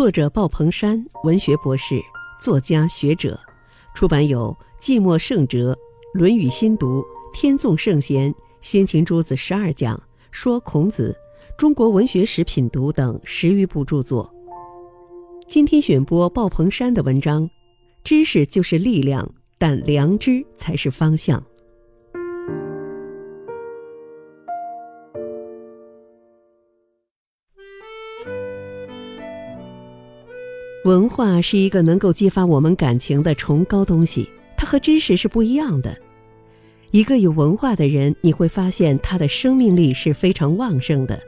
作者鲍鹏山，文学博士、作家、学者，出版有《寂寞圣哲》《论语新读》《天纵圣贤》《先秦诸子十二讲》《说孔子》《中国文学史品读》等十余部著作。今天选播鲍鹏山的文章：知识就是力量，但良知才是方向。文化是一个能够激发我们感情的崇高东西，它和知识是不一样的。一个有文化的人，你会发现他的生命力是非常旺盛的，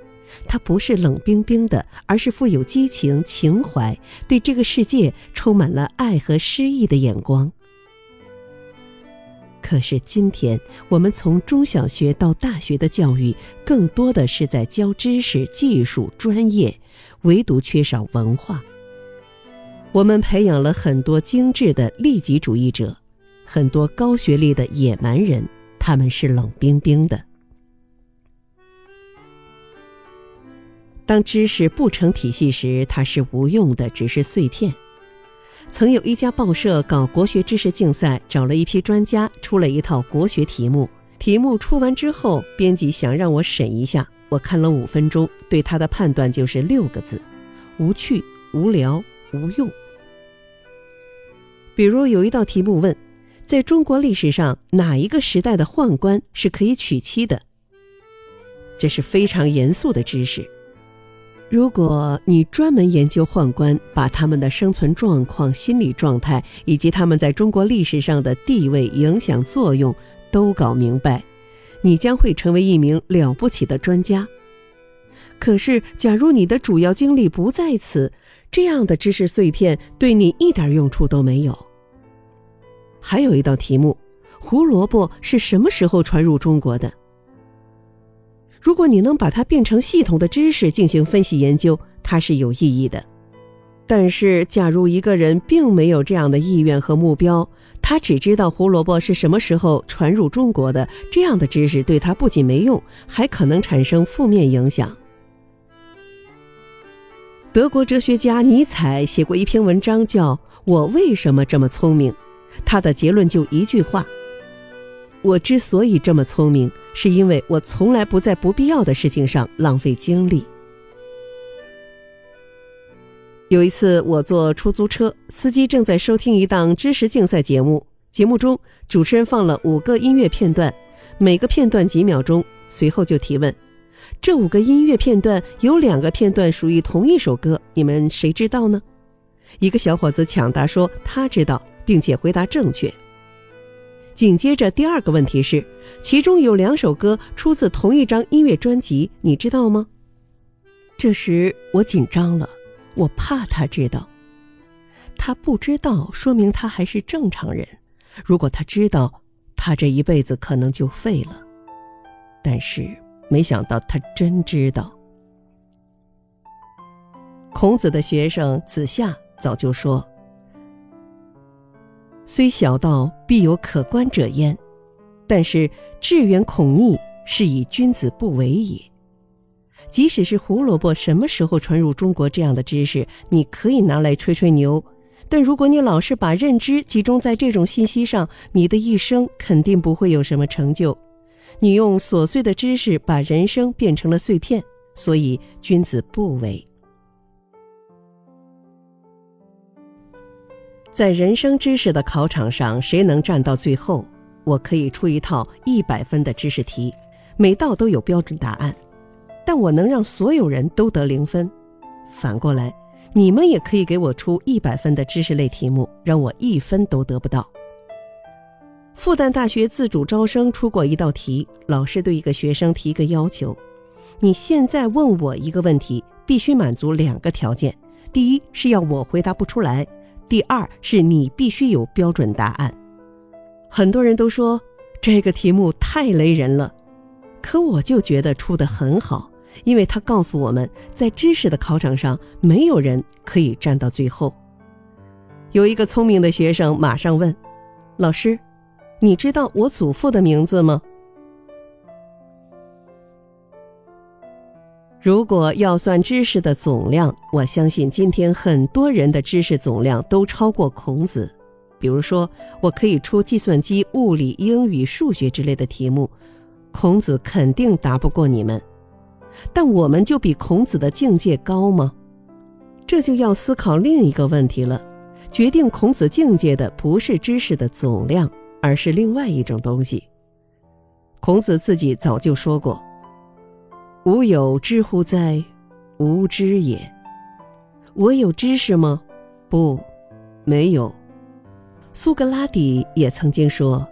他不是冷冰冰的，而是富有激情、情怀，对这个世界充满了爱和诗意的眼光。可是今天，我们从中小学到大学的教育，更多的是在教知识、技术、专业，唯独缺少文化。我们培养了很多精致的利己主义者，很多高学历的野蛮人，他们是冷冰冰的。当知识不成体系时，它是无用的，只是碎片。曾有一家报社搞国学知识竞赛，找了一批专家，出了一套国学题目。题目出完之后，编辑想让我审一下，我看了五分钟，对他的判断就是六个字：无趣、无聊、无用。比如有一道题目问，在中国历史上哪一个时代的宦官是可以娶妻的？这是非常严肃的知识。如果你专门研究宦官，把他们的生存状况、心理状态以及他们在中国历史上的地位、影响作用都搞明白，你将会成为一名了不起的专家。可是，假如你的主要精力不在此，这样的知识碎片对你一点用处都没有。还有一道题目：胡萝卜是什么时候传入中国的？如果你能把它变成系统的知识进行分析研究，它是有意义的。但是，假如一个人并没有这样的意愿和目标，他只知道胡萝卜是什么时候传入中国的，这样的知识对他不仅没用，还可能产生负面影响。德国哲学家尼采写过一篇文章，叫《我为什么这么聪明》。他的结论就一句话：我之所以这么聪明，是因为我从来不在不必要的事情上浪费精力。有一次，我坐出租车，司机正在收听一档知识竞赛节目，节目中主持人放了五个音乐片段，每个片段几秒钟，随后就提问。这五个音乐片段有两个片段属于同一首歌，你们谁知道呢？一个小伙子抢答说他知道，并且回答正确。紧接着第二个问题是，其中有两首歌出自同一张音乐专辑，你知道吗？这时我紧张了，我怕他知道。他不知道，说明他还是正常人。如果他知道，他这一辈子可能就废了。但是。没想到他真知道。孔子的学生子夏早就说：“虽小道，必有可观者焉；但是志远孔逆，是以君子不为也。”即使是胡萝卜什么时候传入中国这样的知识，你可以拿来吹吹牛；但如果你老是把认知集中在这种信息上，你的一生肯定不会有什么成就。你用琐碎的知识把人生变成了碎片，所以君子不为。在人生知识的考场上，谁能站到最后？我可以出一套一百分的知识题，每道都有标准答案，但我能让所有人都得零分。反过来，你们也可以给我出一百分的知识类题目，让我一分都得不到。复旦大学自主招生出过一道题，老师对一个学生提个要求：你现在问我一个问题，必须满足两个条件：第一是要我回答不出来；第二是你必须有标准答案。很多人都说这个题目太雷人了，可我就觉得出的很好，因为他告诉我们在知识的考场上，没有人可以站到最后。有一个聪明的学生马上问老师。你知道我祖父的名字吗？如果要算知识的总量，我相信今天很多人的知识总量都超过孔子。比如说，我可以出计算机、物理、英语、数学之类的题目，孔子肯定答不过你们。但我们就比孔子的境界高吗？这就要思考另一个问题了。决定孔子境界的不是知识的总量，而是另外一种东西。孔子自己早就说过。吾有知乎哉？无知也。我有知识吗？不，没有。苏格拉底也曾经说：“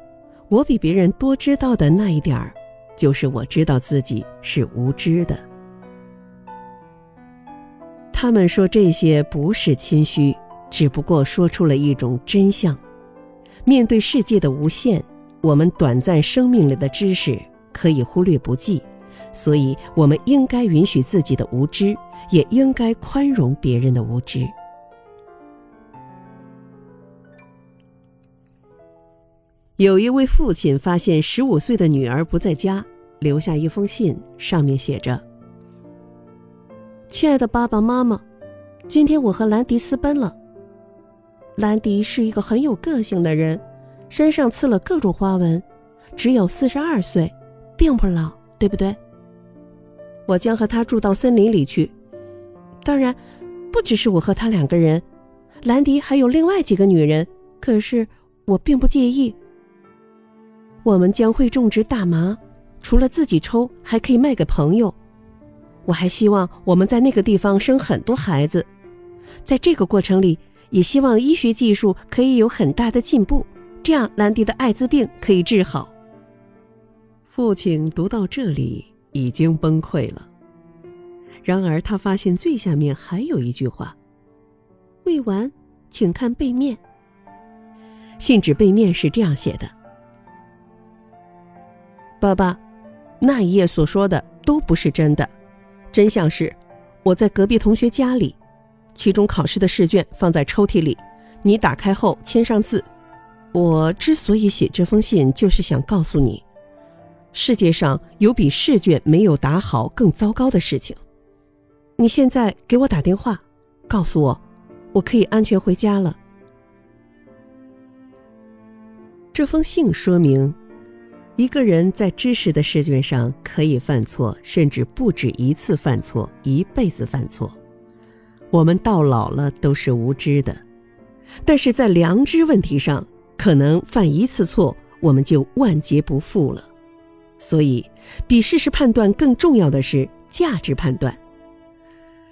我比别人多知道的那一点儿，就是我知道自己是无知的。”他们说这些不是谦虚，只不过说出了一种真相。面对世界的无限，我们短暂生命里的知识可以忽略不计。所以，我们应该允许自己的无知，也应该宽容别人的无知。有一位父亲发现十五岁的女儿不在家，留下一封信，上面写着：“亲爱的爸爸妈妈，今天我和兰迪私奔了。兰迪是一个很有个性的人，身上刺了各种花纹，只有四十二岁，并不老，对不对？”我将和他住到森林里去，当然，不只是我和他两个人，兰迪还有另外几个女人。可是我并不介意。我们将会种植大麻，除了自己抽，还可以卖给朋友。我还希望我们在那个地方生很多孩子，在这个过程里，也希望医学技术可以有很大的进步，这样兰迪的艾滋病可以治好。父亲读到这里。已经崩溃了。然而，他发现最下面还有一句话：“未完，请看背面。”信纸背面是这样写的：“爸爸，那一页所说的都不是真的。真相是，我在隔壁同学家里，期中考试的试卷放在抽屉里，你打开后签上字。我之所以写这封信，就是想告诉你。”世界上有比试卷没有答好更糟糕的事情。你现在给我打电话，告诉我，我可以安全回家了。这封信说明，一个人在知识的试卷上可以犯错，甚至不止一次犯错，一辈子犯错。我们到老了都是无知的，但是在良知问题上，可能犯一次错，我们就万劫不复了。所以，比事实判断更重要的是价值判断。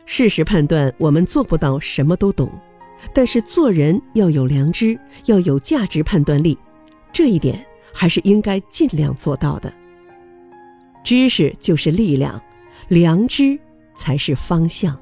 事实判断我们做不到什么都懂，但是做人要有良知，要有价值判断力，这一点还是应该尽量做到的。知识就是力量，良知才是方向。